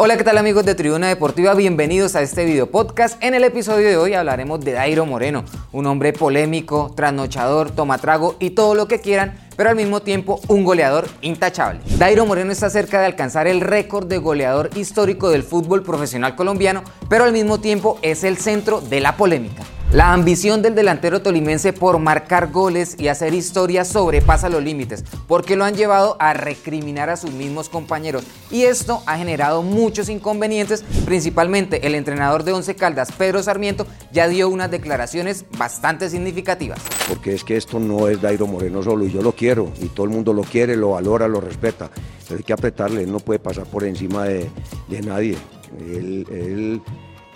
Hola, ¿qué tal amigos de Tribuna Deportiva? Bienvenidos a este video podcast. En el episodio de hoy hablaremos de Dairo Moreno, un hombre polémico, trasnochador, tomatrago y todo lo que quieran, pero al mismo tiempo un goleador intachable. Dairo Moreno está cerca de alcanzar el récord de goleador histórico del fútbol profesional colombiano, pero al mismo tiempo es el centro de la polémica. La ambición del delantero tolimense por marcar goles y hacer historia sobrepasa los límites, porque lo han llevado a recriminar a sus mismos compañeros. Y esto ha generado muchos inconvenientes, principalmente el entrenador de Once Caldas, Pedro Sarmiento, ya dio unas declaraciones bastante significativas. Porque es que esto no es Dairo Moreno solo, y yo lo quiero, y todo el mundo lo quiere, lo valora, lo respeta. Pero hay que apretarle, él no puede pasar por encima de, nadie. Él,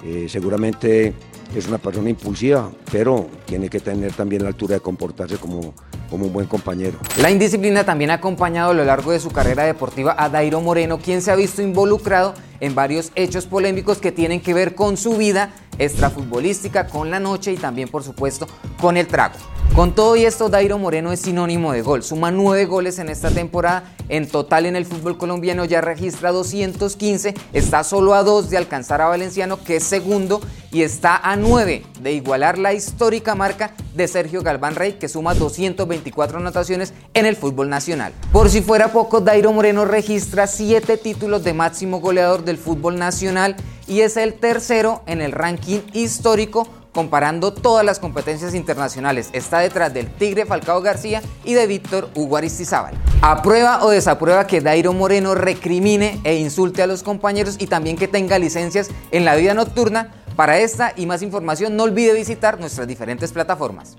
eh, seguramente es una persona impulsiva, pero tiene que tener también la altura de comportarse como, como un buen compañero. La indisciplina también ha acompañado a lo largo de su carrera deportiva a Dairo Moreno, quien se ha visto involucrado en varios hechos polémicos que tienen que ver con su vida extrafutbolística, con la noche y también por supuesto con el trago. Con todo y esto, Dairo Moreno es sinónimo de gol. Suma nueve goles en esta temporada. En total en el fútbol colombiano ya registra 215. Está solo a dos de alcanzar a Valenciano, que es segundo, y está a nueve de igualar la histórica marca de Sergio Galván Rey, que suma 224 anotaciones en el fútbol nacional. Por si fuera poco, Dairo Moreno registra siete títulos de máximo goleador del fútbol nacional y es el tercero en el ranking histórico comparando todas las competencias internacionales. Está detrás del Tigre Falcao García y de Víctor Hugo Aristizábal. Aprueba o desaprueba que Dairo Moreno recrimine e insulte a los compañeros y también que tenga licencias en la vida nocturna. Para esta y más información no olvide visitar nuestras diferentes plataformas.